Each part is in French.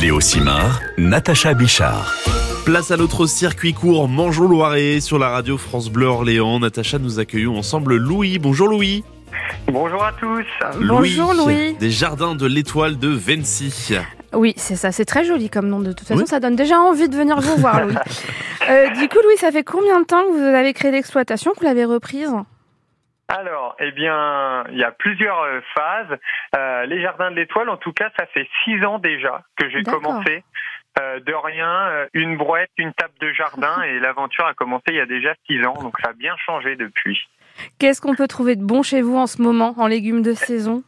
Léo Simard, Natacha Bichard. Place à notre circuit court Mangeons Loiret sur la radio France Bleu Orléans. Natacha, nous accueillons ensemble Louis. Bonjour Louis. Bonjour à tous. Bonjour, Louis. Des jardins de l'étoile de Vency. Oui, c'est ça, c'est très joli comme nom. De toute façon, Oui. ça donne déjà envie de venir vous voir, Louis. Euh, du coup, Louis, ça fait combien de temps que vous avez créé l'exploitation, que vous l'avez reprise? Alors, eh bien, il y a plusieurs euh, phases. Euh, les jardins de l'étoile, en tout cas, ça fait six ans déjà que j'ai commencé. Euh, de rien, euh, une brouette, une table de jardin, et l'aventure a commencé il y a déjà six ans, donc ça a bien changé depuis. Qu'est-ce qu'on peut trouver de bon chez vous en ce moment, en légumes de saison?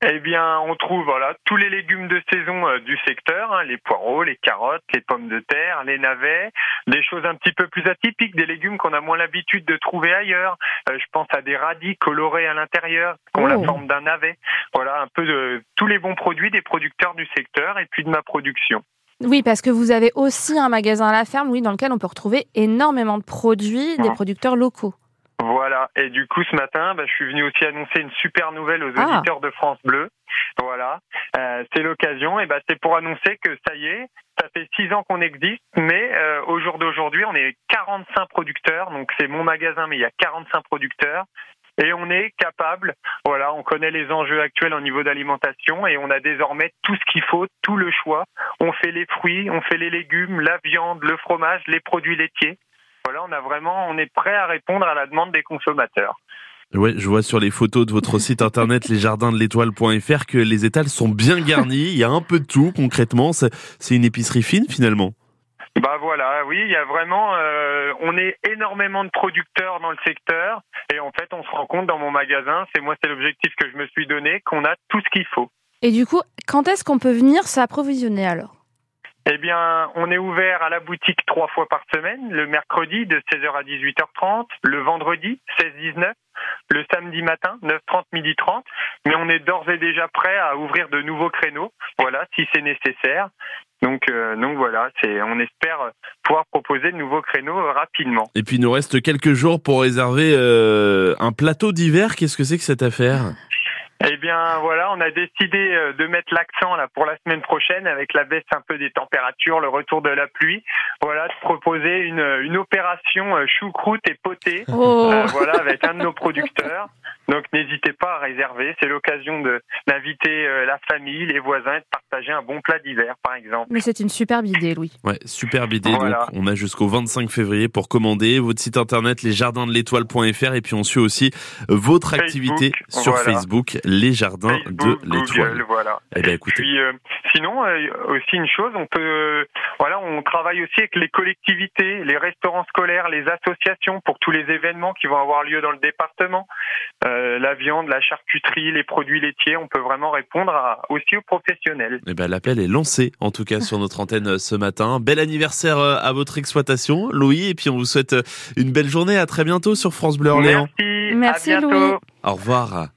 Eh bien, on trouve voilà tous les légumes de saison euh, du secteur, hein, les poireaux, les carottes, les pommes de terre, les navets, des choses un petit peu plus atypiques, des légumes qu'on a moins l'habitude de trouver ailleurs. Euh, je pense à des radis colorés à l'intérieur, qui ont Oh. la forme d'un navet. Voilà un peu de tous les bons produits des producteurs du secteur et puis de ma production. Oui, parce que vous avez aussi un magasin à la ferme, oui, dans lequel on peut retrouver énormément de produits des Ouais. producteurs locaux. Voilà. Et du coup, ce matin, bah, je suis venu aussi annoncer une super nouvelle aux Ah. auditeurs de France Bleu. Voilà. Euh, c'est l'occasion. Et bah, c'est pour annoncer que ça y est, ça fait six ans qu'on existe, mais euh, au jour d'aujourd'hui, on est 45 producteurs. Donc c'est mon magasin, mais il y a 45 producteurs. Et on est capable, voilà, on connaît les enjeux actuels au niveau d'alimentation et on a désormais tout ce qu'il faut, tout le choix. On fait les fruits, on fait les légumes, la viande, le fromage, les produits laitiers. Voilà, on a vraiment, on est prêt à répondre à la demande des consommateurs. Ouais, je vois sur les photos de votre site internet lesjardindelétoile.fr que les étals sont bien garnis. Il y a un peu de tout concrètement. C'est c'est une épicerie fine finalement. Bah voilà, oui, il y a vraiment, euh, on est énormément de producteurs dans le secteur et en fait, on se rend compte dans mon magasin, c'est moi, c'est l'objectif que je me suis donné, qu'on a tout ce qu'il faut. Et du coup, quand est-ce qu'on peut venir s'approvisionner alors? Eh bien, on est ouvert à la boutique trois fois par semaine, le mercredi de 16h à 18h30, le vendredi 16-19, le samedi matin 9h30 12 30 mais on est d'ores et déjà prêt à ouvrir de nouveaux créneaux, voilà, si c'est nécessaire. Donc, euh, voilà, c'est, on espère pouvoir proposer de nouveaux créneaux rapidement. Et puis il nous reste quelques jours pour réserver euh, un plateau d'hiver. Qu'est-ce que c'est que cette affaire? Eh bien voilà, on a décidé euh, de mettre l'accent là pour la semaine prochaine avec la baisse un peu des températures, le retour de la pluie. Voilà, de proposer une, une opération euh, choucroute et potée. Oh Euh, voilà, avec un de nos producteurs. Donc n'hésitez pas à réserver. C'est l'occasion de d'inviter euh, la famille, les voisins et de partager un bon plat d'hiver, par exemple. Mais c'est une superbe idée, Louis. Ouais, superbe idée. Voilà. Donc, on a jusqu'au 25 février pour commander votre site internet lesjardindelétoile.fr et puis on suit aussi votre Facebook, activité sur voilà. Facebook, les jardins Facebook, de l'étoile. Voilà. Eh bien, écoutez. puis, euh, sinon, euh, aussi une chose, on peut, euh, voilà, on travaille aussi avec les collectivités, les restaurants scolaires, les associations pour tous les événements qui vont avoir lieu dans le département. Euh, la viande, la charcuterie, les produits laitiers, on peut vraiment répondre à, aussi aux professionnels. Eh ben, l'appel est lancé, en tout cas, sur notre antenne ce matin. Bel anniversaire à votre exploitation, Louis, et puis on vous souhaite une belle journée. À très bientôt sur France Bleu Orléans. Merci. Merci, à bientôt. Louis. Au revoir.